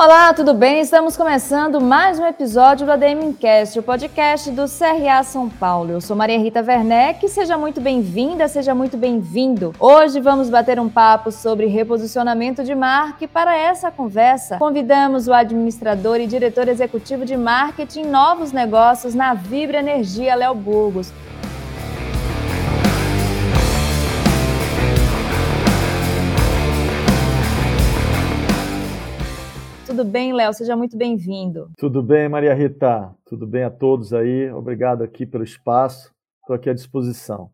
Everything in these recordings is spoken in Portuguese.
Olá, tudo bem? Estamos começando mais um episódio do ADMcast, o podcast do CRA São Paulo. Eu sou Maria Rita Werneck, seja muito bem-vinda, seja muito bem-vindo. Hoje vamos bater um papo sobre reposicionamento de marca e para essa conversa convidamos o administrador e diretor executivo de marketing novos negócios na Vibra Energia, Léo Burgos. Tudo bem, Léo? Seja muito bem-vindo. Tudo bem, Maria Rita. Tudo bem a todos aí. Obrigado aqui pelo espaço. Estou aqui à disposição.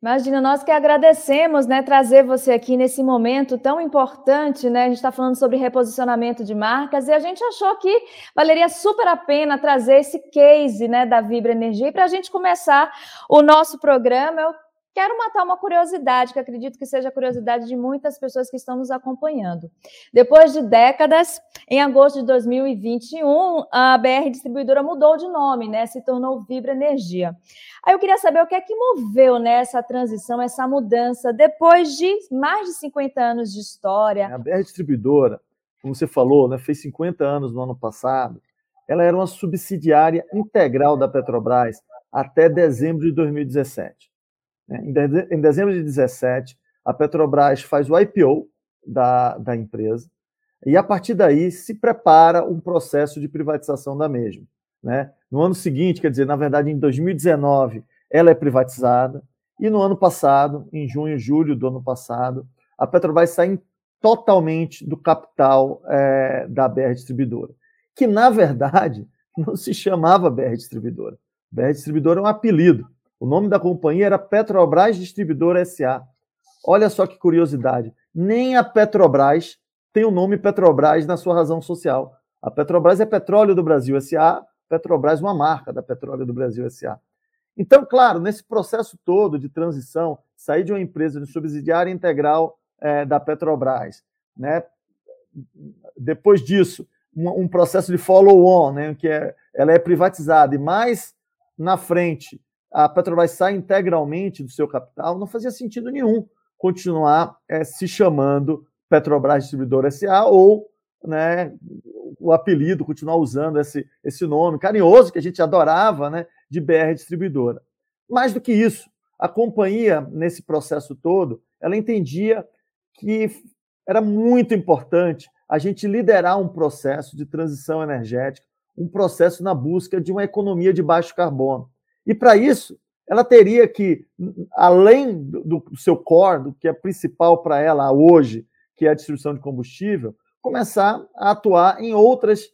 Imagina, nós que agradecemos, né, trazer você aqui nesse momento tão importante, né? A gente está falando sobre reposicionamento de marcas e a gente achou que valeria super a pena trazer esse case, né, da Vibra Energia. E para a gente começar o nosso programa, eu Quero matar uma curiosidade, que acredito que seja a curiosidade de muitas pessoas que estão nos acompanhando. Depois de décadas, em agosto de 2021, a BR Distribuidora mudou de nome, né? Se tornou Vibra Energia. Aí eu queria saber o que é que moveu nessa transição, essa mudança, depois de mais de 50 anos de história. A BR Distribuidora, como você falou, né, fez 50 anos no ano passado. Ela era uma subsidiária integral da Petrobras até dezembro de 2017. Né? Em dezembro de 2017, a Petrobras faz o IPO da, da empresa e, a partir daí, se prepara um processo de privatização da mesma. Né? No ano seguinte, quer dizer, na verdade, em 2019, ela é privatizada e no ano passado, em junho e julho do ano passado, a Petrobras sai totalmente do capital é, da BR Distribuidora, que, na verdade, não se chamava BR Distribuidora. BR Distribuidora é um apelido. O nome da companhia era Petrobras Distribuidora SA. Olha só que curiosidade. Nem a Petrobras tem o nome Petrobras na sua razão social. A Petrobras é Petróleo do Brasil SA, Petrobras é uma marca da Petróleo do Brasil SA. Então, claro, nesse processo todo de transição, sair de uma empresa de subsidiária integral é, da Petrobras, né? depois disso, um, um processo de follow-on, né? que é, ela é privatizada, e mais na frente, a Petrobras sai integralmente do seu capital, não fazia sentido nenhum continuar é, se chamando Petrobras Distribuidora SA ou né, o apelido, continuar usando esse, esse nome carinhoso que a gente adorava né, de BR Distribuidora. Mais do que isso, a companhia, nesse processo todo, ela entendia que era muito importante a gente liderar um processo de transição energética, um processo na busca de uma economia de baixo carbono. E para isso, ela teria que, além do, do seu core, do que é principal para ela hoje, que é a distribuição de combustível, começar a atuar em outras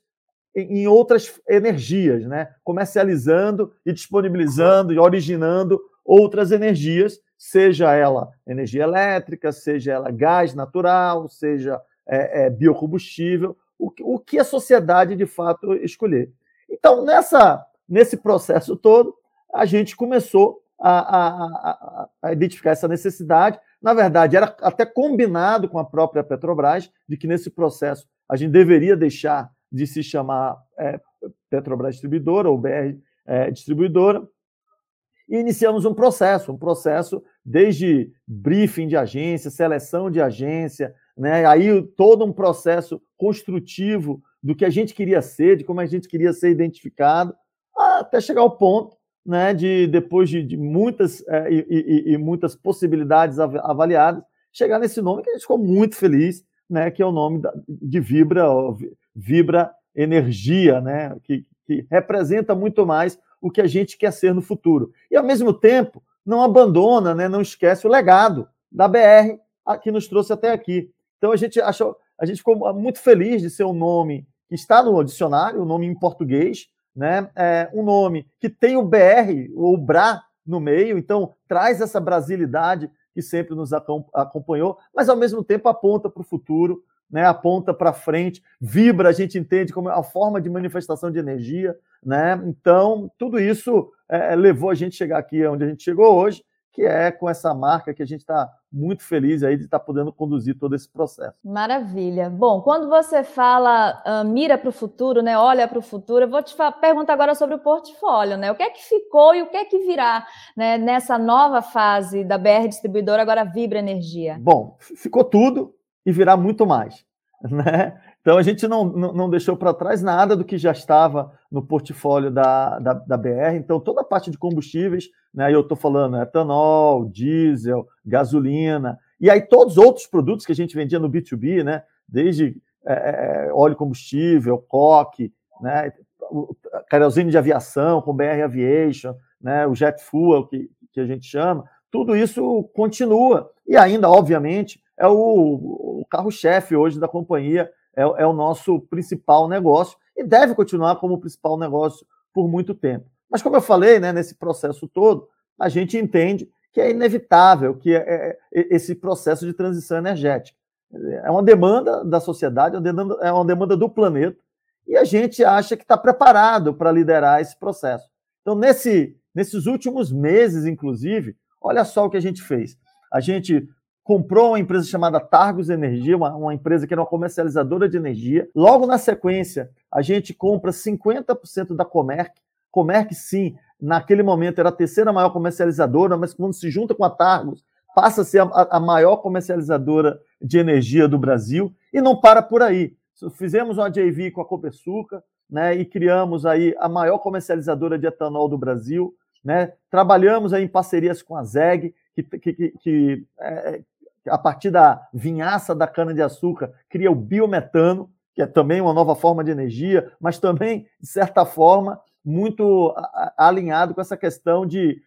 em outras energias, né? comercializando e disponibilizando e originando outras energias, seja ela energia elétrica, seja ela gás natural, seja é, é, biocombustível, o, o que a sociedade de fato escolher. Então, nessa, nesse processo todo, a gente começou a, a, a, identificar essa necessidade. Na verdade, era até combinado com a própria Petrobras de que nesse processo a gente deveria deixar de se chamar é, Petrobras Distribuidora ou BR é, Distribuidora. E iniciamos um processo, um processo desde briefing de agência, seleção de agência, né? aí todo um processo construtivo do que a gente queria ser, de como a gente queria ser identificado, até chegar ao ponto né, de depois de, de muitas é, e, e, e, muitas possibilidades avaliadas, chegar nesse nome que a gente ficou muito feliz, né, que é o nome da, de Vibra, Vibra Energia, né, que, que representa muito mais o que a gente quer ser no futuro. E, ao mesmo tempo, não abandona, né, não esquece o legado da BR que nos trouxe até aqui. Então, a gente achou, a gente ficou muito feliz de ser um nome que está no dicionário, um nome em português, né? É um nome que tem o BR ou BRA no meio, então traz essa brasilidade que sempre nos acompanhou, mas ao mesmo tempo aponta para o futuro, né? aponta para frente, vibra, a gente entende como a forma de manifestação de energia. Né? Então, tudo isso é, levou a gente a chegar aqui onde a gente chegou hoje, que é com essa marca que a gente está muito feliz aí de estar podendo conduzir todo esse processo. Maravilha. Bom, quando você fala uh, mira para o futuro, né, olha para o futuro, eu vou te perguntar agora sobre o portfólio, né? O que é que ficou e o que é que virá né, nessa nova fase da BR Distribuidora, agora Vibra Energia? Bom, ficou tudo e virá muito mais. Né? Então a gente não, não, deixou para trás nada do que já estava no portfólio da, da, da BR. Então toda a parte de combustíveis, né, eu estou falando etanol, diesel, gasolina, e aí todos os outros produtos que a gente vendia no B2B, né, desde é, é óleo combustível, coque, né, querosene de aviação com BR Aviation, né, o jet fuel que, que a gente chama, tudo isso continua. E ainda, obviamente, é o, o carro-chefe hoje da companhia, é, é, o nosso principal negócio e deve continuar como principal negócio por muito tempo. Mas, como eu falei, né, nesse processo todo, a gente entende que é inevitável que é, é, é esse processo de transição energética. É uma demanda da sociedade, é uma demanda do planeta, e a gente acha que está preparado para liderar esse processo. Então, nesse, nesses últimos meses, inclusive, olha só o que a gente fez. A gente comprou uma empresa chamada Targos Energia, uma, uma, empresa que era uma comercializadora de energia. Logo na sequência, a gente compra 50% da Comerc. Comerc, sim, naquele momento era a terceira maior comercializadora, mas quando se junta com a Targos, passa a ser a, a maior comercializadora de energia do Brasil. E não para por aí. Fizemos uma JV com a Copersuca, né, e criamos aí a maior comercializadora de etanol do Brasil. Né? Trabalhamos aí em parcerias com a ZEG, que, que, que é, a partir da vinhaça da cana-de-açúcar, cria o biometano, que é também uma nova forma de energia, mas também, de certa forma, muito alinhado com essa questão de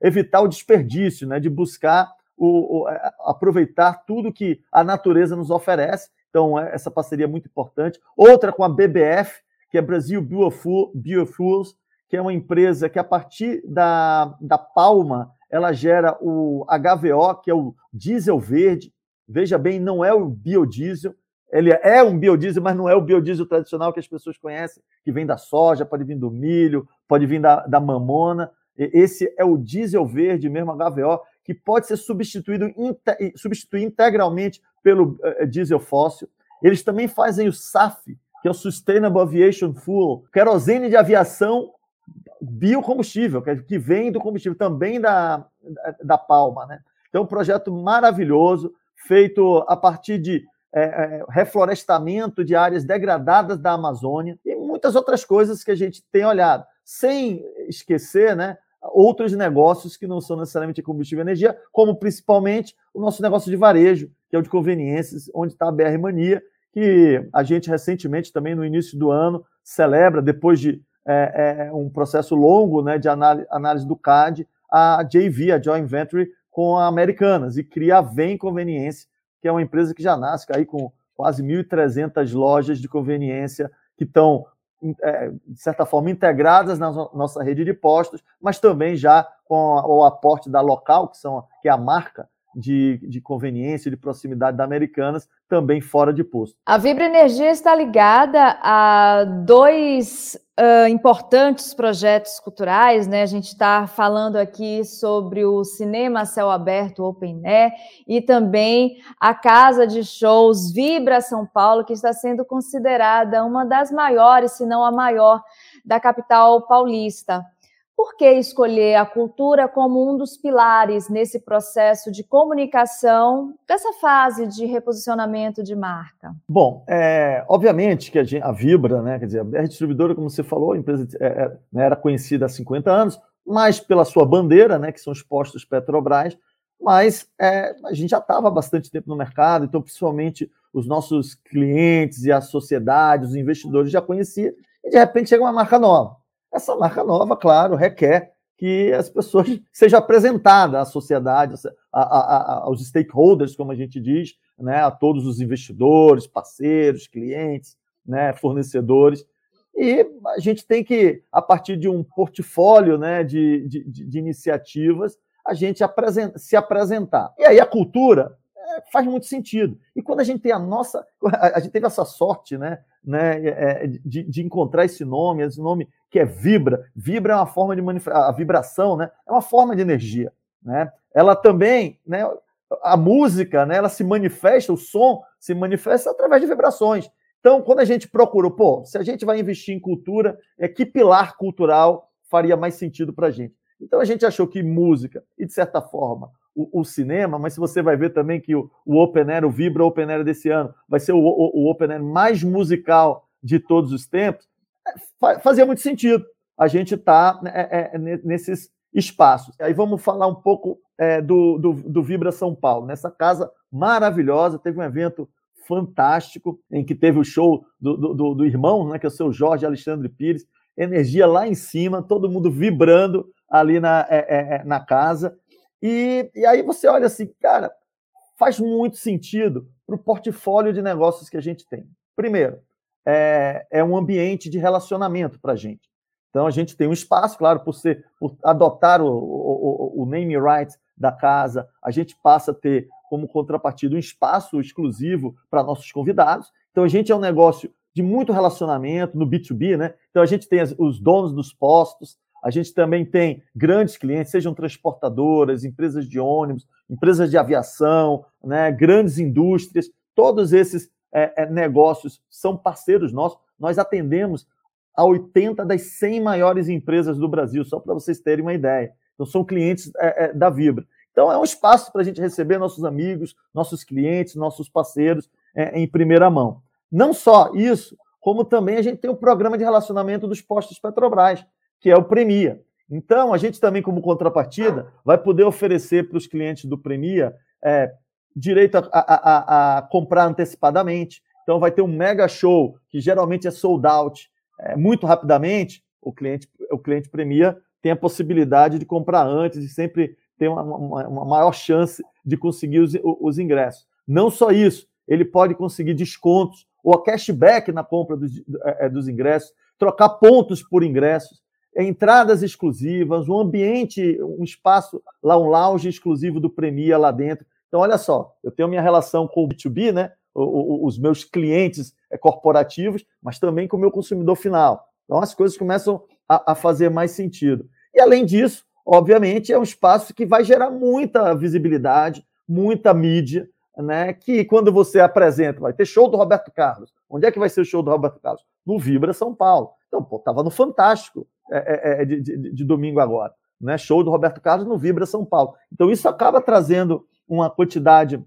evitar o desperdício, né? de buscar o, o, aproveitar tudo que a natureza nos oferece. Então, é, essa parceria é muito importante. Outra com a BBF, que é Brasil Biofuels, que é uma empresa que, a partir da, da palma, ela gera o HVO, que é o diesel verde. Veja bem, não é o biodiesel. Ele é um biodiesel, mas não é o biodiesel tradicional que as pessoas conhecem, que vem da soja, pode vir do milho, pode vir da, da mamona. Esse é o diesel verde mesmo, HVO, que pode ser substituído substituir integralmente pelo uh, diesel fóssil. Eles também fazem o SAF, que é o Sustainable Aviation Fuel, querosene de aviação biocombustível, que vem do combustível também da, da palma. Né? Então, um projeto maravilhoso, feito a partir de é, é, reflorestamento de áreas degradadas da Amazônia e muitas outras coisas que a gente tem olhado, sem esquecer né, outros negócios que não são necessariamente combustível e energia, como principalmente o nosso negócio de varejo, que é o de conveniências, onde está a BR Mania, que a gente recentemente, também no início do ano, celebra, depois de é, é um processo longo né, de análise, do CAD, a JV, a Joint Venture, com a Americanas, e cria a Vem Conveniência, que é uma empresa que já nasce aí com quase 1.300 lojas de conveniência que estão, é, de certa forma, integradas na nossa rede de postos, mas também já com o aporte da local, que, são, que é a marca de, de conveniência, de proximidade da Americanas, também fora de posto. A Vibra Energia está ligada a dois uh, importantes projetos culturais, né? A gente está falando aqui sobre o Cinema Céu Aberto Open Air e também a Casa de Shows Vibra São Paulo, que está sendo considerada uma das maiores, se não a maior, da capital paulista. Por que escolher a cultura como um dos pilares nesse processo de comunicação dessa fase de reposicionamento de marca? Bom, é, obviamente que a, a, Vibra, né, quer dizer, a BR Distribuidora, como você falou, a empresa é, é, né, era conhecida há 50 anos, mais pela sua bandeira, né, que são os postos Petrobras, mas é, a gente já estava há bastante tempo no mercado, então principalmente os nossos clientes e a sociedade, os investidores já conheciam, e de repente chega uma marca nova. Essa marca nova, claro, requer que as pessoas seja apresentada à sociedade, a, a, a, aos stakeholders, como a gente diz, né, a todos os investidores, parceiros, clientes, né, fornecedores. E a gente tem que, a partir de um portfólio né, de, de, de iniciativas, a gente apresenta, se apresentar. E aí a cultura é, faz muito sentido. E quando a gente tem a nossa. A gente teve essa sorte né, né, é, de, de encontrar esse nome, esse nome que é vibra. Vibra é uma forma de manifestar, a vibração, né? É uma forma de energia, né? Ela também, né? A música, né? Ela se manifesta, o som se manifesta através de vibrações. Então, quando a gente procurou, pô, se a gente vai investir em cultura, é que pilar cultural faria mais sentido para a gente? Então, a gente achou que música e, de certa forma, o, o, cinema, mas se você vai ver também que o, o Open Air, o Vibra Open Air desse ano, vai ser o, o, Open Air mais musical de todos os tempos, é, fazia muito sentido a gente estar tá, né, é, é, nesses espaços. Aí vamos falar um pouco é, do, do, do Vibra São Paulo, nessa casa maravilhosa, teve um evento fantástico, em que teve o show do, do, do irmão, né, que é o seu Jorge Alexandre Pires, energia lá em cima, todo mundo vibrando ali na, é, é, na casa. E, e aí você olha assim, cara, faz muito sentido para o portfólio de negócios que a gente tem. Primeiro, é, é um ambiente de relacionamento para a gente. Então a gente tem um espaço, claro, por, ser, por adotar o, o, o name right da casa, a gente passa a ter como contrapartida um espaço exclusivo para nossos convidados. Então a gente é um negócio de muito relacionamento no B2B, né? Então a gente tem os donos dos postos, a gente também tem grandes clientes, sejam transportadoras, empresas de ônibus, empresas de aviação, né? grandes indústrias, todos esses é, é, negócios são parceiros nossos. Nós atendemos a 80 das 100 maiores empresas do Brasil, só para vocês terem uma ideia. Então, são clientes é, é, da Vibra. Então, é um espaço para a gente receber nossos amigos, nossos clientes, nossos parceiros é, em primeira mão. Não só isso, como também a gente tem o programa de relacionamento dos postos Petrobras, que é o Premia. Então, a gente também, como contrapartida, vai poder oferecer para os clientes do Premia é, direito a, a, a, comprar antecipadamente. Então, vai ter um mega show, que geralmente é sold out, é, muito rapidamente. O cliente, o cliente Premia tem a possibilidade de comprar antes e sempre tem uma, uma, maior chance de conseguir os, os, ingressos. Não só isso, ele pode conseguir descontos ou cashback na compra dos, é, dos ingressos, trocar pontos por ingressos, entradas exclusivas, um ambiente, um espaço lá, um lounge exclusivo do Premia lá dentro. Então, olha só, eu tenho minha relação com o B2B, né? os meus clientes é, corporativos, mas também com o meu consumidor final. Então, as coisas começam a, a fazer mais sentido. E, além disso, obviamente, é um espaço que vai gerar muita visibilidade, muita mídia, né? Que quando você apresenta, vai ter show do Roberto Carlos. Onde é que vai ser o show do Roberto Carlos? No Vibra São Paulo. Então, pô, tava no Fantástico é, é, é, de, de, de, domingo agora, né? Show do Roberto Carlos no Vibra São Paulo. Então, isso acaba trazendo uma quantidade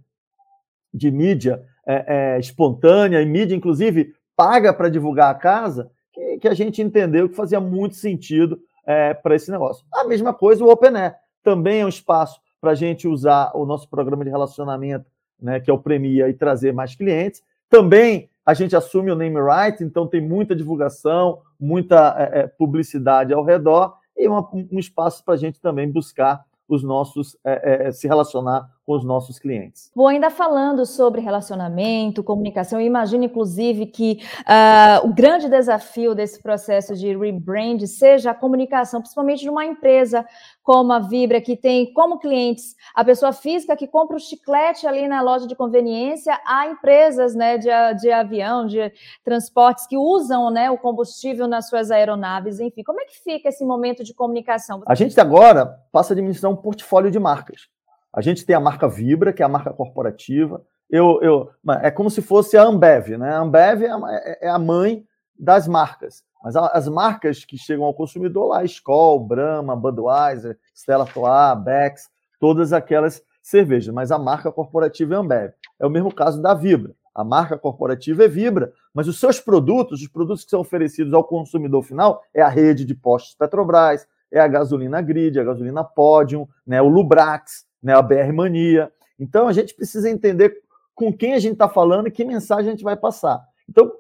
de mídia é, é, espontânea e mídia, inclusive, paga para divulgar a casa, que, que, a gente entendeu que fazia muito sentido é, para esse negócio. A mesma coisa o Open Air. Também é um espaço para a gente usar o nosso programa de relacionamento, né, que é o Premia, e trazer mais clientes. Também a gente assume o name right, então tem muita divulgação, muita é, é publicidade ao redor e uma, um espaço para a gente também buscar os nossos é, é, se relacionar com os nossos clientes. Vou ainda falando sobre relacionamento, comunicação, eu imagino, inclusive, que uh, o grande desafio desse processo de rebrand seja a comunicação, principalmente de uma empresa como a Vibra, que tem como clientes a pessoa física que compra o chiclete ali na loja de conveniência, há empresas né, de, de avião, de transportes que usam né, o combustível nas suas aeronaves, enfim. Como é que fica esse momento de comunicação? A gente agora passa a administrar um portfólio de marcas. A gente tem a marca Vibra, que é a marca corporativa. Eu, eu, é como se fosse a Ambev, né? A Ambev é a, é a mãe das marcas. Mas as marcas que chegam ao consumidor lá, Skol, Brahma, Budweiser, Stella Artois, Beck's, todas aquelas cervejas. Mas a marca corporativa é Ambev. É o mesmo caso da Vibra. A marca corporativa é Vibra, mas os seus produtos, os produtos que são oferecidos ao consumidor final, é a rede de postos Petrobras, é a gasolina Grid, a gasolina Podium, né, o Lubrax, né, a BR Mania. Então a gente precisa entender com quem a gente está falando e que mensagem a gente vai passar. Então,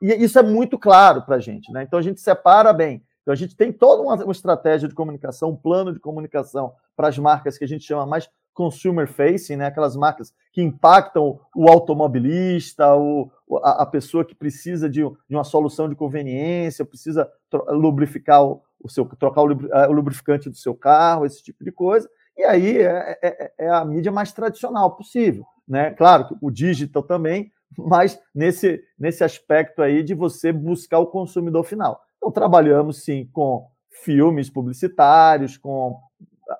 isso é muito claro para a gente, né? Então a gente separa bem. Então a gente tem toda uma, estratégia de comunicação, um plano de comunicação para as marcas que a gente chama mais consumer facing, né? Aquelas marcas que impactam o automobilista, o, a, a pessoa que precisa de, de, uma solução de conveniência, precisa lubrificar o, o seu, trocar o, o lubrificante do seu carro, esse tipo de coisa. E aí é, é, é, é a mídia mais tradicional possível. Né? Claro que o digital também, mas nesse, nesse aspecto aí de você buscar o consumidor final. Então, trabalhamos sim com filmes publicitários, com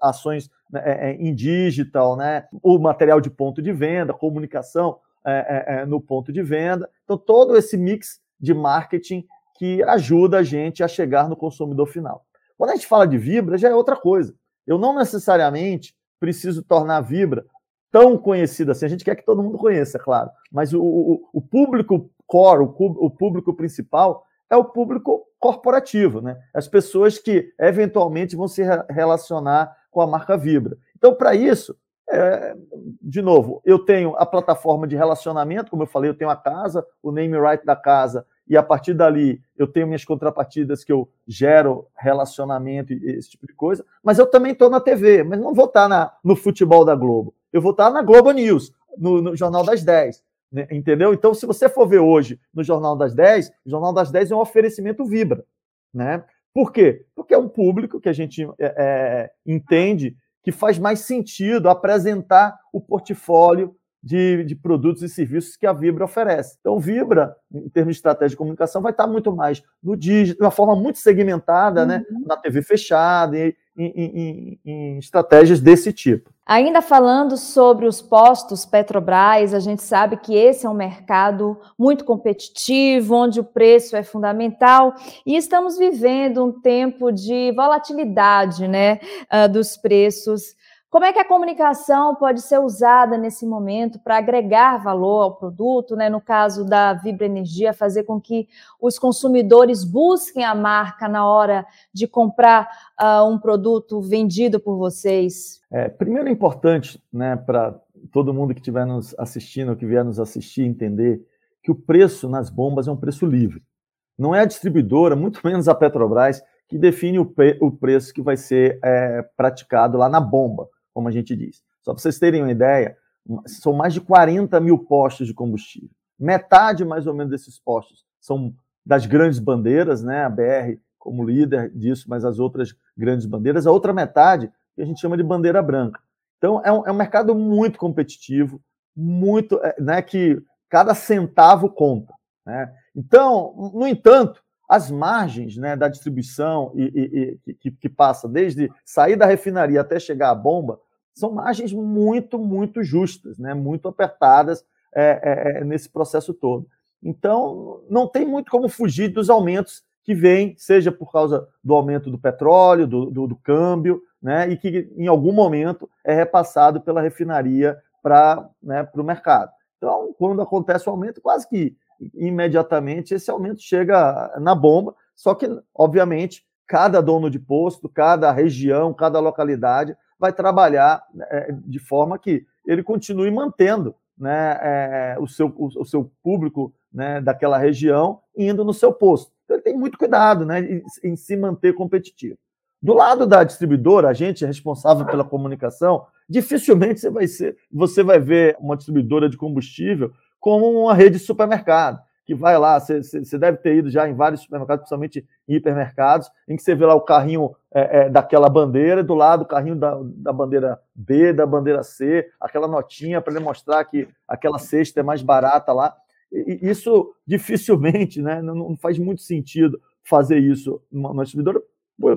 ações né, é, é, em digital, né? o material de ponto de venda, comunicação é, é, no ponto de venda. Então, todo esse mix de marketing que ajuda a gente a chegar no consumidor final. Quando a gente fala de Vibra, já é outra coisa. Eu não necessariamente preciso tornar a Vibra tão conhecida assim. A gente quer que todo mundo conheça, claro, mas o, o, o público core, o, o público principal, é o público corporativo, né? As pessoas que eventualmente vão se relacionar com a marca Vibra. Então, para isso, é, de novo, eu tenho a plataforma de relacionamento, como eu falei, eu tenho a casa, o name right da casa, e a partir dali eu tenho minhas contrapartidas que eu gero relacionamento e esse tipo de coisa, mas eu também estou na TV, mas não vou estar tá no futebol da Globo, eu vou estar tá na Globo News, no, no Jornal das 10, né, entendeu? Então, se você for ver hoje no Jornal das 10, o Jornal das 10 é um oferecimento Vibra, né? Por quê? Porque é um público que a gente é, é, entende que faz mais sentido apresentar o portfólio de, de, produtos e serviços que a Vibra oferece. Então, Vibra, em termos de estratégia de comunicação, vai estar muito mais no digital, de uma forma muito segmentada, né? uhum. né? na TV fechada, e em, em, em, estratégias desse tipo. Ainda falando sobre os postos Petrobras, a gente sabe que esse é um mercado muito competitivo, onde o preço é fundamental, e estamos vivendo um tempo de volatilidade né, uh, dos preços. Como é que a comunicação pode ser usada nesse momento para agregar valor ao produto, né? no caso da Vibra Energia, fazer com que os consumidores busquem a marca na hora de comprar uh, um produto vendido por vocês? É, primeiro é importante né, para todo mundo que estiver nos assistindo, que vier nos assistir, entender que o preço nas bombas é um preço livre. Não é a distribuidora, muito menos a Petrobras, que define o, o preço que vai ser é, praticado lá na bomba como a gente diz. Só para vocês terem uma ideia, são mais de 40 mil postos de combustível. Metade, mais ou menos, desses postos são das grandes bandeiras, né? A BR como líder disso, mas as outras grandes bandeiras. A outra metade, que a gente chama de bandeira branca. Então, é um, é um mercado muito competitivo, muito, é, né? Que cada centavo conta. Né? Então, no entanto, as margens né, da distribuição e, e, e que, que, passa desde sair da refinaria até chegar à bomba são margens muito, muito justas, né, muito apertadas é, é, é, nesse processo todo. Então, não tem muito como fugir dos aumentos que vêm, seja por causa do aumento do petróleo, do, do, do câmbio, né, e que em algum momento é repassado pela refinaria para né, o mercado. Então, quando acontece o aumento, quase que imediatamente esse aumento chega na bomba, só que, obviamente, cada dono de posto, cada região, cada localidade vai trabalhar é, de forma que ele continue mantendo né, é, o, seu, o, o, seu público né, daquela região indo no seu posto. Então, ele tem muito cuidado né, em, em se manter competitivo. Do lado da distribuidora, a gente é responsável pela comunicação, dificilmente você vai, ser, você vai ver uma distribuidora de combustível como uma rede de supermercado, que vai lá, você deve ter ido já em vários supermercados, principalmente em hipermercados, em que você vê lá o carrinho é, é, daquela bandeira, do lado o carrinho da, da bandeira B, da bandeira C, aquela notinha para ele mostrar que aquela cesta é mais barata lá. E, isso dificilmente, né, não, não faz muito sentido fazer isso numa distribuidora,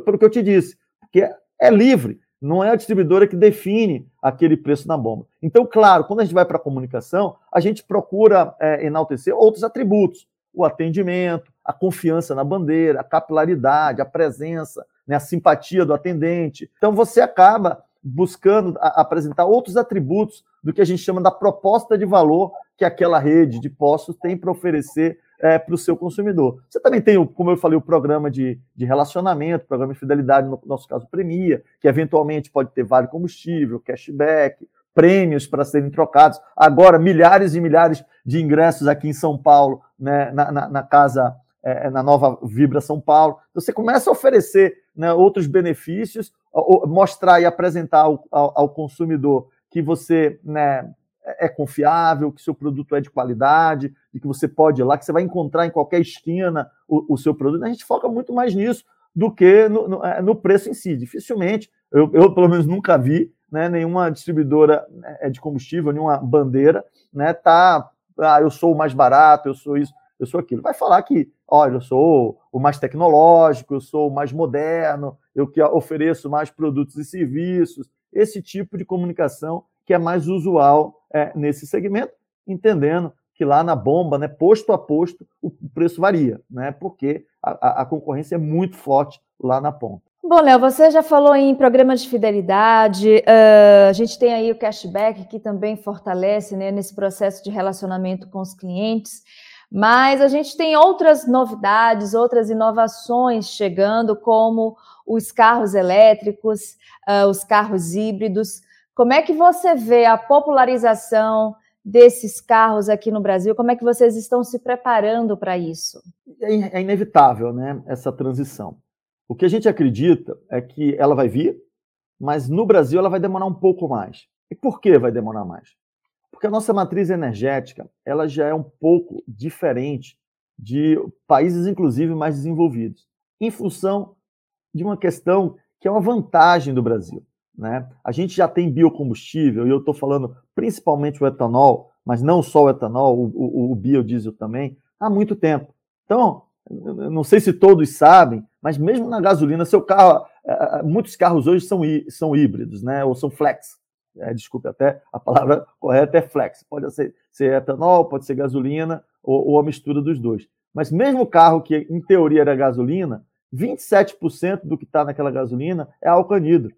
pelo que eu te disse, porque é livre não é a distribuidora que define aquele preço na bomba. Então, claro, quando a gente vai para a comunicação, a gente procura é, enaltecer outros atributos: o atendimento, a confiança na bandeira, a capilaridade, a presença, né, a simpatia do atendente. Então, você acaba buscando apresentar outros atributos do que a gente chama da proposta de valor que aquela rede de postos tem para oferecer é, para o seu consumidor. Você também tem, como eu falei, o programa de, de relacionamento, programa de fidelidade, no nosso caso, Premia, que eventualmente pode ter vale combustível, cashback, prêmios para serem trocados. Agora, milhares e milhares de ingressos aqui em São Paulo, né, na, na, na casa, é, na nova Vibra São Paulo. Então, você começa a oferecer né, outros benefícios, mostrar e apresentar ao, ao, ao consumidor que você né, é confiável, que seu produto é de qualidade, e que você pode ir lá, que você vai encontrar em qualquer esquina o, o seu produto. A gente foca muito mais nisso do que no, no, é, no preço em si. Dificilmente, eu, eu, pelo menos nunca vi né, nenhuma distribuidora né, é de combustível, nenhuma bandeira, né, tá, ah, eu sou o mais barato, eu sou isso, eu sou aquilo. Vai falar que, olha, eu sou o mais tecnológico, eu sou o mais moderno, eu que ofereço mais produtos e serviços, esse tipo de comunicação que é mais usual é, nesse segmento, entendendo que lá na bomba, né, posto a posto, o preço varia, né, porque a, a concorrência é muito forte lá na ponta. Bom, Léo, você já falou em programas de fidelidade, uh, a gente tem aí o cashback que também fortalece né, nesse processo de relacionamento com os clientes, mas a gente tem outras novidades, outras inovações chegando, como os carros elétricos, uh, os carros híbridos. Como é que você vê a popularização desses carros aqui no Brasil? Como é que vocês estão se preparando para isso? É, é inevitável, né, essa transição. O que a gente acredita é que ela vai vir, mas no Brasil ela vai demorar um pouco mais. E por que vai demorar mais? Porque a nossa matriz energética ela já é um pouco diferente de países, inclusive, mais desenvolvidos, em função de uma questão que é uma vantagem do Brasil. Né? A gente já tem biocombustível, e eu estou falando principalmente o etanol, mas não só o etanol, o, o, o biodiesel também, há muito tempo. Então, não sei se todos sabem, mas mesmo na gasolina, seu carro, é, é, muitos carros hoje são, são híbridos, né? Ou são flex. É, desculpe, até a palavra correta é flex. Pode ser, ser etanol, pode ser gasolina ou, ou, a mistura dos dois. Mas mesmo o carro que em teoria era gasolina, 27% do que está naquela gasolina é álcool anidro.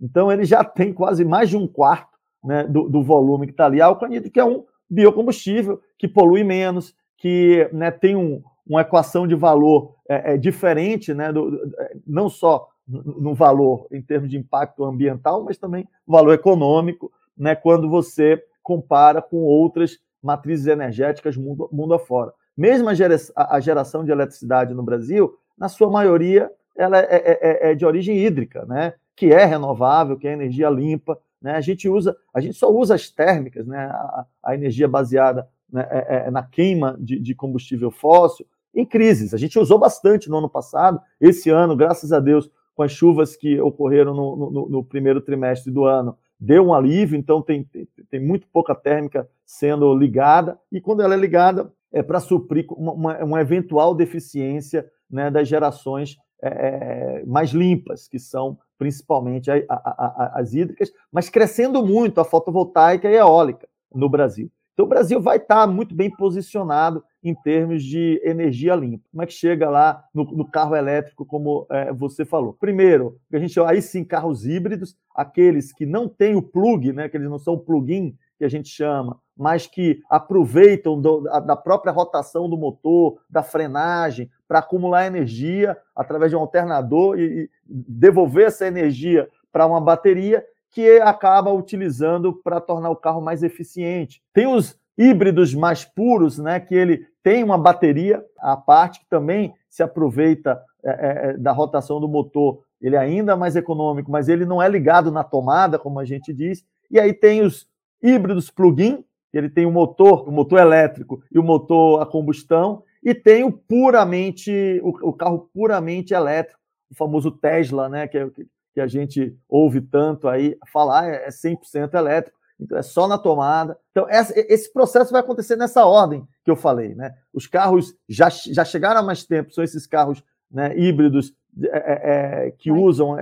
Então ele já tem quase mais de um quarto né, do, do volume que está ali, anidro, que é um biocombustível que polui menos, que né, tem um, uma equação de valor é, é diferente, né, do, é, não só no valor em termos de impacto ambiental, mas também valor econômico, né, quando você compara com outras matrizes energéticas mundo, mundo afora. Mesmo a, a geração de eletricidade no Brasil, na sua maioria, ela é, é, é, é, de origem hídrica, né, que é renovável, que é energia limpa. Né, a gente usa, a gente só usa as térmicas, né, a, a energia baseada né, é, é, na queima de, de combustível fóssil, em crises. A gente usou bastante no ano passado, esse ano, graças a Deus, com as chuvas que ocorreram no, no, no primeiro trimestre do ano, deu um alívio, então tem, tem, tem, muito pouca térmica sendo ligada, e quando ela é ligada, é para suprir uma, uma, uma, eventual deficiência né, das gerações é, é, mais limpas, que são principalmente a, a, a, as hídricas, mas crescendo muito a fotovoltaica e eólica no Brasil. Então, o Brasil vai estar muito bem posicionado em termos de energia limpa. Como é que chega lá no, no carro elétrico, como é, você falou? Primeiro, a gente aí sim carros híbridos, aqueles que não têm o plug, né, que eles não são plug-in, que a gente chama, mas que aproveitam do, da própria rotação do motor, da frenagem, para acumular energia através de um alternador e, e devolver essa energia para uma bateria que acaba utilizando para tornar o carro mais eficiente. Tem os híbridos mais puros, né, que ele tem uma bateria à parte que também se aproveita é, é, é, da rotação do motor. Ele é ainda mais econômico, mas ele não é ligado na tomada, como a gente diz. E aí tem os híbridos plug-in, que ele tem o motor, o motor elétrico e o motor a combustão, e tem o puramente o, o carro puramente elétrico, o famoso Tesla, né, que é, que a gente ouve tanto aí falar, é 100% é elétrico, então é só na tomada. Então, esse processo vai acontecer nessa ordem que eu falei. Né? Os carros já, já chegaram há mais tempo, são esses carros né, híbridos é, é, é que usam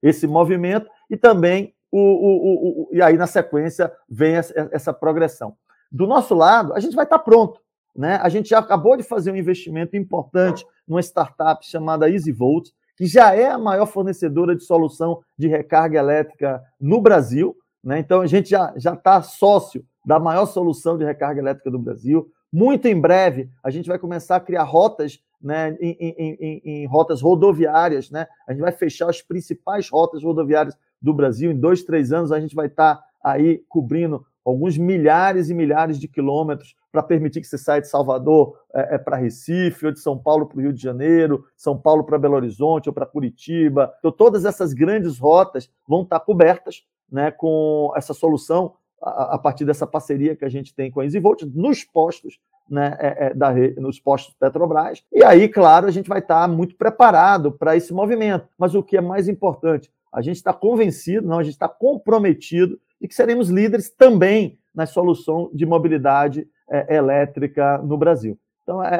esse movimento, e também, o, o, o, e aí na sequência, vem essa, essa progressão. Do nosso lado, a gente vai estar pronto. Né? A gente já acabou de fazer um investimento importante numa startup chamada EasyVolt, que já é a maior fornecedora de solução de recarga elétrica no Brasil. Né? Então, a gente já está sócio da maior solução de recarga elétrica do Brasil. Muito em breve, a gente vai começar a criar rotas né, em, em, em, em, rotas rodoviárias. Né? A gente vai fechar as principais rotas rodoviárias do Brasil. Em dois, três anos, a gente vai estar tá aí cobrindo alguns milhares e milhares de quilômetros para permitir que você saia de Salvador é, é para Recife, ou de São Paulo para o Rio de Janeiro, São Paulo para Belo Horizonte ou para Curitiba. Então, todas essas grandes rotas vão estar cobertas né, com essa solução a, a, partir dessa parceria que a gente tem com a EasyVolt nos postos, né, é, é, da, nos postos Petrobras. E aí, claro, a gente vai estar muito preparado para esse movimento. Mas o que é mais importante, a gente está convencido, não, a gente está comprometido e que seremos líderes também na solução de mobilidade é, elétrica no Brasil. Então, é,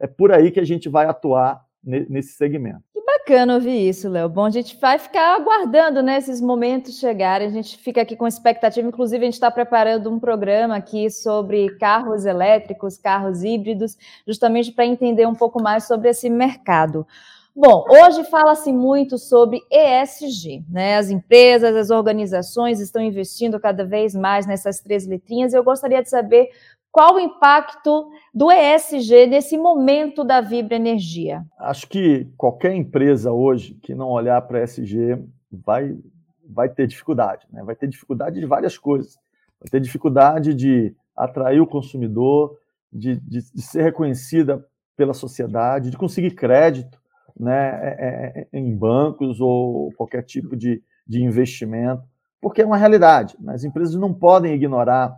é, é por aí que a gente vai atuar nesse segmento. Que bacana ouvir isso, Léo. Bom, a gente vai ficar aguardando né, esses momentos chegarem. A gente fica aqui com expectativa. Inclusive, a gente está preparando um programa aqui sobre carros elétricos, carros híbridos, justamente para entender um pouco mais sobre esse mercado. Bom, hoje fala-se muito sobre ESG, né? As empresas, as organizações estão investindo cada vez mais nessas três letrinhas. Eu gostaria de saber qual o impacto do ESG nesse momento da Vibra Energia. Acho que qualquer empresa hoje que não olhar para ESG vai, vai ter dificuldade, né? Vai ter dificuldade de várias coisas. Vai ter dificuldade de atrair o consumidor, de, de, de ser reconhecida pela sociedade, de conseguir crédito né, é, é, em bancos ou qualquer tipo de, de investimento, porque é uma realidade. Né? As empresas não podem ignorar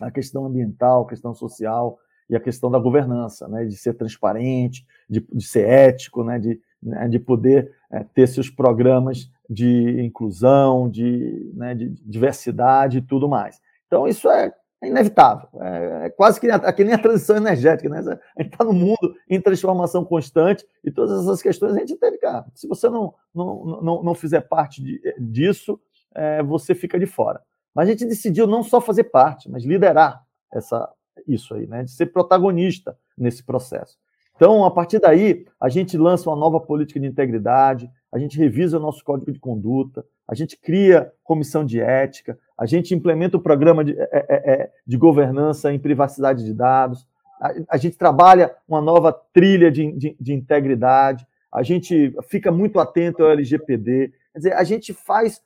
a questão ambiental, a questão social e a questão da governança, né, de ser transparente, de, de ser ético, né, de, né, de poder é, ter seus programas de inclusão, de, né, de diversidade e tudo mais. Então, isso é é inevitável. É, é quase que, que, nem a transição energética. Né? A gente está no mundo em transformação constante e todas essas questões a gente teve, cara. Se você não, não, não, não fizer parte de, disso, é, você fica de fora. Mas a gente decidiu não só fazer parte, mas liderar essa, isso aí, né? de ser protagonista nesse processo. Então, a partir daí, a gente lança uma nova política de integridade, a gente revisa o nosso código de conduta, a gente cria comissão de ética, a gente implementa o programa de, é, é, é de governança em privacidade de dados, a, a gente trabalha uma nova trilha de, de, de, integridade, a gente fica muito atento ao LGPD, quer dizer, a gente faz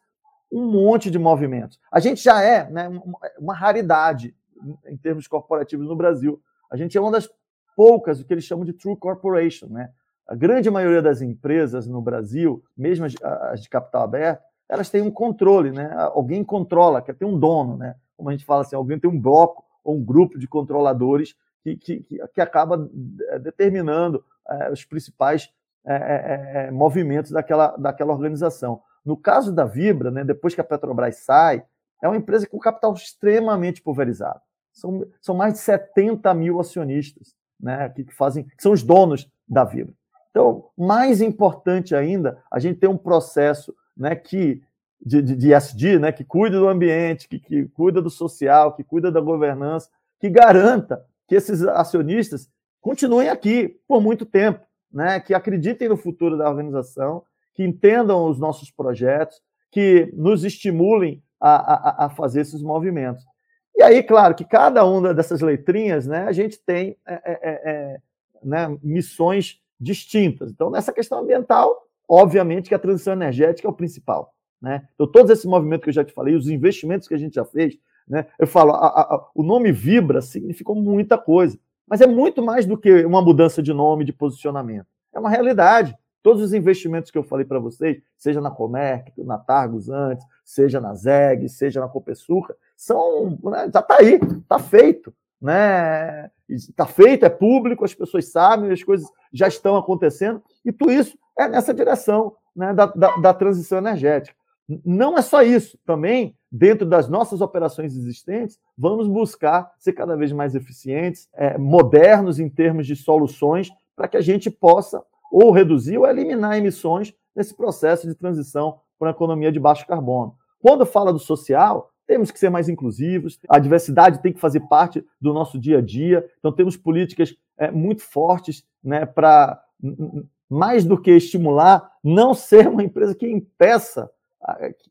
um monte de movimentos. A gente já é né, uma raridade em termos corporativos no Brasil. A gente é uma das poucas, o que eles chamam de true corporation. Né? A grande maioria das empresas no Brasil, mesmo as de capital aberto, elas têm um controle, né? Alguém controla, quer ter um dono, né? Como a gente fala assim, alguém tem um bloco ou um grupo de controladores que, que, que acaba é, determinando é, os principais é, é, movimentos daquela, daquela organização. No caso da Vibra, né, depois que a Petrobras sai, é uma empresa com capital extremamente pulverizado. São, são mais de 70 mil acionistas né, que, que fazem, que são os donos da Vibra. Então, mais importante ainda, a gente tem um processo né, que de, de, de SD, né, que cuida do ambiente, que, que cuida do social, que cuida da governança, que garanta que esses acionistas continuem aqui por muito tempo, né, que acreditem no futuro da organização, que entendam os nossos projetos, que nos estimulem a, a, a fazer esses movimentos. E aí, claro, que cada uma dessas letrinhas, né, a gente tem é, é, é, é né, missões distintas. Então, nessa questão ambiental, obviamente que a transição energética é o principal. Né? Então, todos esses movimentos que eu já te falei, os investimentos que a gente já fez, né? eu falo, a, a, o nome Vibra significou muita coisa, mas é muito mais do que uma mudança de nome, de posicionamento. É uma realidade. Todos os investimentos que eu falei para vocês, seja na Comerc, na Targus antes, seja na ZEG, seja na Copesuca, são, né, já está aí, está feito. Né? Está feito, é público, as pessoas sabem, as coisas já estão acontecendo, e tudo isso é nessa direção né, da, da, da transição energética. Não é só isso, também, dentro das nossas operações existentes, vamos buscar ser cada vez mais eficientes, é, modernos em termos de soluções, para que a gente possa ou reduzir ou eliminar emissões nesse processo de transição para uma economia de baixo carbono. Quando fala do social, temos que ser mais inclusivos, a diversidade tem que fazer parte do nosso dia a dia, então temos políticas é, muito fortes né, para mais do que estimular, não ser uma empresa que impeça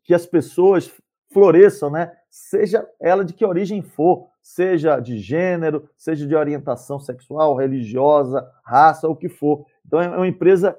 que as pessoas floresçam, né? seja ela de que origem for, seja de gênero, seja de orientação sexual, religiosa, raça, o que for. Então, é uma empresa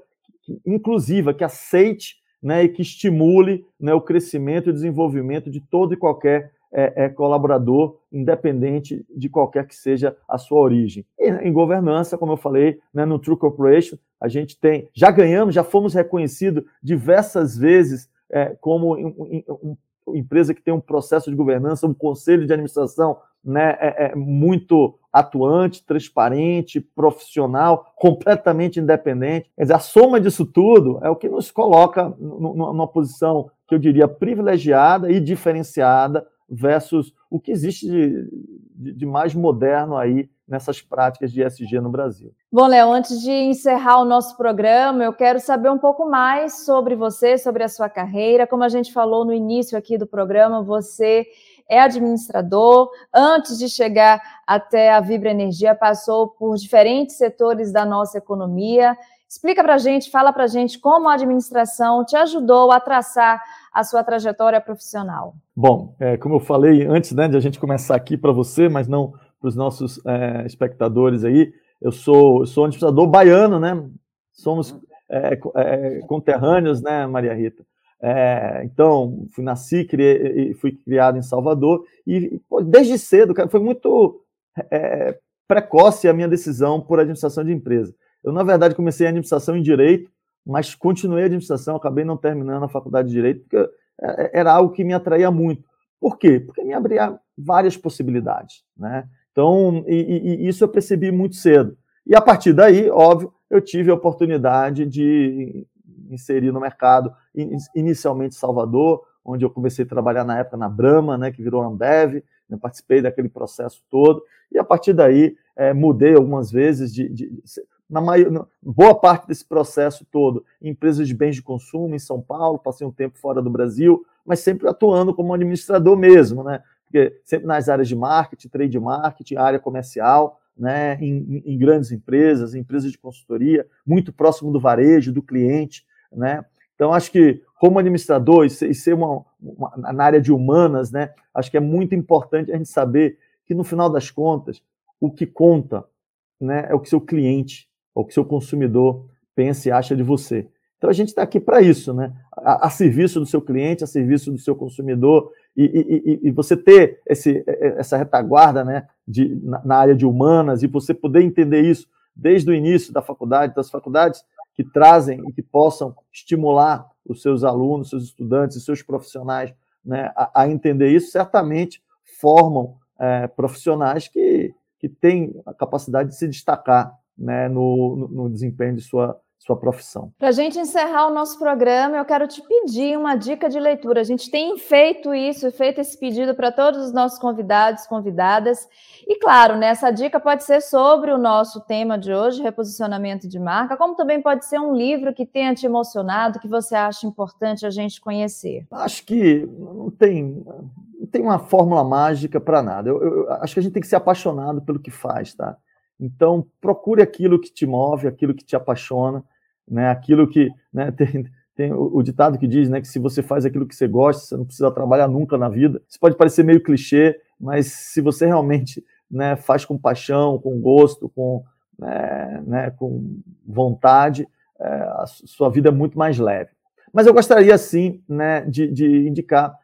inclusiva, que aceite né, e que estimule né, o crescimento e desenvolvimento de todo e qualquer é, é, colaborador, independente de qualquer que seja a sua origem. E, em governança, como eu falei, né, no True Corporation, a gente tem, já ganhamos, já fomos reconhecidos diversas vezes é, como um, um, uma empresa que tem um processo de governança, um conselho de administração né, é, é muito atuante, transparente, profissional, completamente independente. Quer dizer, a soma disso tudo é o que nos coloca numa posição que eu diria privilegiada e diferenciada versus o que existe de, de, mais moderno aí nessas práticas de ESG no Brasil. Bom, Léo, antes de encerrar o nosso programa, eu quero saber um pouco mais sobre você, sobre a sua carreira. Como a gente falou no início aqui do programa, você é administrador, antes de chegar até a Vibra Energia, passou por diferentes setores da nossa economia. Explica para a gente, fala para a gente como a administração te ajudou a traçar a sua trajetória profissional. Bom, é, como eu falei antes né, de a gente começar aqui para você, mas não para os nossos é, espectadores aí, eu sou, eu sou administrador baiano, né? Somos é, é, conterrâneos, né, Maria Rita? É, então, fui, nasci, criei, fui criado em Salvador e desde cedo, cara, foi muito é, precoce a minha decisão por administração de empresa. Eu, na verdade, comecei a administração em direito, mas continuei a administração, acabei não terminando a faculdade de direito, porque é, era algo que me atraía muito. Por quê? Porque me abria várias possibilidades, né? Então, e, e isso eu percebi muito cedo. E a partir daí, óbvio, eu tive a oportunidade de inserir no mercado, inicialmente Salvador, onde eu comecei a trabalhar na época na Brahma, né, que virou Ambev, né, participei daquele processo todo, e a partir daí é, mudei algumas vezes de, de na maior, boa parte desse processo todo, em empresas de bens de consumo em São Paulo, passei um tempo fora do Brasil, mas sempre atuando como administrador mesmo, né? Porque sempre nas áreas de marketing, trade marketing, área comercial, né, em, em, grandes empresas, empresas de consultoria, muito próximo do varejo, do cliente. Né? Então, acho que, como administrador e e ser uma, uma, na área de humanas, né, acho que é muito importante a gente saber que, no final das contas, o que conta né, é o que seu cliente, o que seu consumidor pensa e acha de você. Então a gente está aqui para isso, né? A, a, serviço do seu cliente, a serviço do seu consumidor, e, e, e você ter esse, essa retaguarda né, de, na, na, área de humanas e você poder entender isso desde o início da faculdade, das faculdades que trazem e que possam estimular os seus alunos, seus estudantes e seus profissionais né, a, a entender isso, certamente formam é, profissionais que, que têm a capacidade de se destacar né, no, no, desempenho de sua sua profissão. Para a gente encerrar o nosso programa, eu quero te pedir uma dica de leitura. A gente tem feito isso, feito esse pedido para todos os nossos convidados, convidadas. E claro, né, essa dica pode ser sobre o nosso tema de hoje, reposicionamento de marca, como também pode ser um livro que tenha te emocionado, que você acha importante a gente conhecer. Acho que não tem, não tem uma fórmula mágica para nada. Eu, eu, acho que a gente tem que ser apaixonado pelo que faz, tá? Então, procure aquilo que te move, aquilo que te apaixona, né? aquilo que. Né, tem, tem o, ditado que diz né, que se você faz aquilo que você gosta, você não precisa trabalhar nunca na vida. Isso pode parecer meio clichê, mas se você realmente né, faz com paixão, com gosto, com, né, né, com vontade, é, a sua vida é muito mais leve. Mas eu gostaria, sim, né, de, de indicar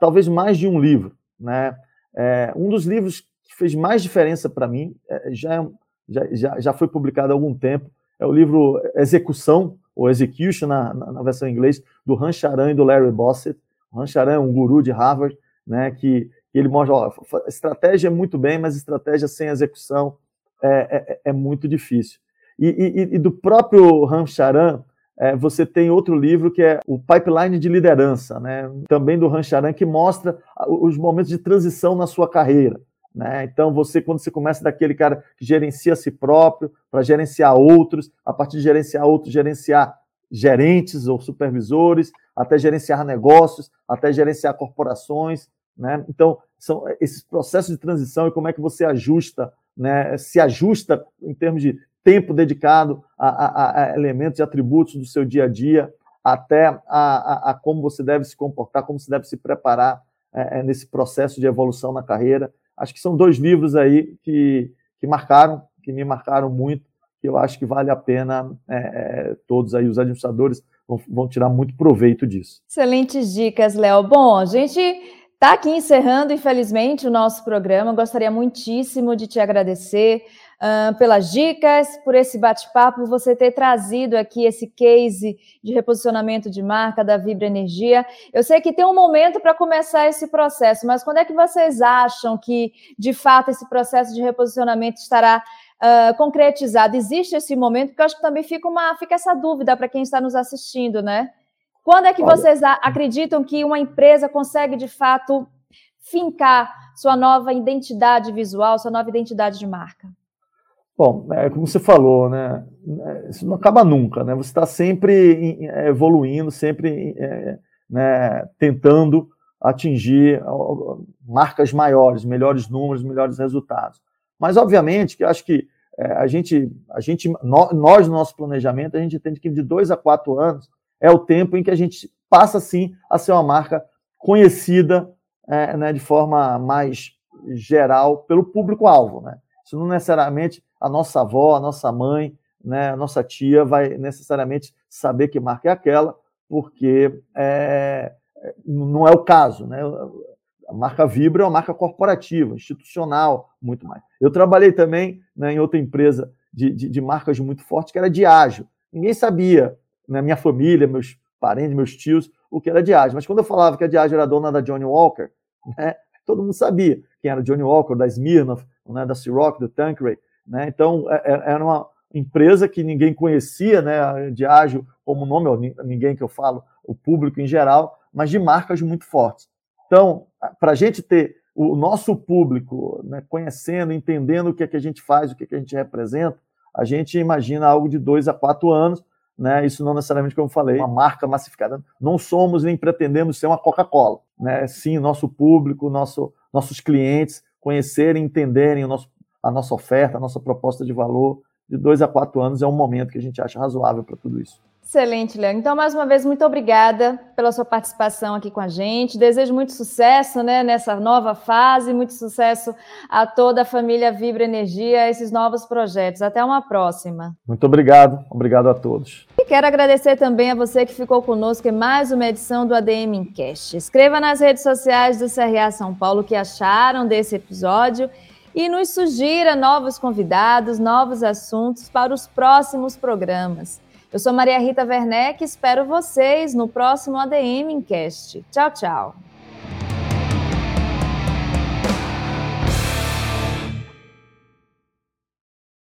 talvez mais de um livro. Né? É, um dos livros que fez mais diferença para mim é, já é já, já, já foi publicado há algum tempo. É o livro Execução, ou Execution, na, na, na versão em inglês, do Han Charan e do Larry Bossett. O Han Charan é um guru de Harvard, né, que, que ele mostra, ó, estratégia é muito bem, mas estratégia sem execução é, é, é muito difícil. E, e, e, do próprio Han Charan, é, você tem outro livro que é o Pipeline de Liderança, né, também do Han Charan, que mostra os momentos de transição na sua carreira. Né? Então, você, quando você começa daquele cara que gerencia a si próprio, para gerenciar outros, a partir de gerenciar outros, gerenciar gerentes ou supervisores, até gerenciar negócios, até gerenciar corporações. Né? Então, são esses processos de transição e como é que você ajusta, né? se ajusta em termos de tempo dedicado a, a, a elementos e atributos do seu dia a dia, até a, a, como você deve se comportar, como você deve se preparar é, nesse processo de evolução na carreira. Acho que são dois livros aí que, que marcaram, que me marcaram muito, que eu acho que vale a pena é, é, todos aí, os administradores, vão, vão tirar muito proveito disso. Excelentes dicas, Léo. Bom, a gente está aqui encerrando, infelizmente, o nosso programa. Gostaria muitíssimo de te agradecer uh, pelas dicas, por esse bate-papo, você ter trazido aqui esse case de reposicionamento de marca da Vibra Energia. Eu sei que tem um momento para começar esse processo, mas quando é que vocês acham que, de fato, esse processo de reposicionamento estará Uh, concretizado. Existe esse momento, porque eu acho que também fica, uma, fica essa dúvida para quem está nos assistindo, né? Quando é que Olha. vocês acreditam que uma empresa consegue, de fato, fincar sua nova identidade visual, sua nova identidade de marca? Bom, é, como você falou, né, é, isso não acaba nunca, né? Você está sempre é, evoluindo, sempre é, né, tentando atingir marcas maiores, melhores números, melhores resultados. Mas, obviamente, que eu acho que é, a gente, a gente nós, no nosso planejamento, a gente entende que de dois a quatro anos é o tempo em que a gente passa, sim, a ser uma marca conhecida é, né, de forma mais geral pelo público-alvo. Né? Isso não necessariamente a nossa avó, a nossa mãe, né, a nossa tia vai necessariamente saber que marca é aquela, porque é, não é o caso. Né? A marca Vibra é uma marca corporativa, institucional, muito mais. Eu trabalhei também né, em outra empresa de, de, de, marcas muito fortes, que era Diageo. Ninguém sabia, né, minha família, meus parentes, meus tios, o que era Diageo. Mas quando eu falava que a Diageo era dona da Johnny Walker, né, todo mundo sabia quem era Johnny Walker, da Smirnoff, né, da Ciroc, do Tanqueray. Né? Então, é, é, era uma empresa que ninguém conhecia, né, a como nome, ou ninguém que eu falo, o público em geral, mas de marcas muito fortes. Então, para a gente ter o nosso público né, conhecendo, entendendo o que é que a gente faz, o que é que a gente representa, a gente imagina algo de dois a quatro anos, né? Isso não necessariamente, como eu falei, uma marca massificada. Não somos nem pretendemos ser uma Coca-Cola, né? Sim, nosso público, nosso, nossos clientes conhecerem, entenderem nosso, a nossa oferta, a nossa proposta de valor. De dois a quatro anos é um momento que a gente acha razoável para tudo isso. Excelente, Léo. Então, mais uma vez, muito obrigada pela sua participação aqui com a gente. Desejo muito sucesso né, nessa nova fase, muito sucesso a toda a família Vibra Energia, esses novos projetos. Até uma próxima. Muito obrigado. Obrigado a todos. E quero agradecer também a você que ficou conosco em mais uma edição do ADM Incast. Escreva nas redes sociais do CRA São Paulo o que acharam desse episódio e nos sugira novos convidados, novos assuntos para os próximos programas. Eu sou Maria Rita Werneck e espero vocês no próximo ADM Incast. Tchau, tchau.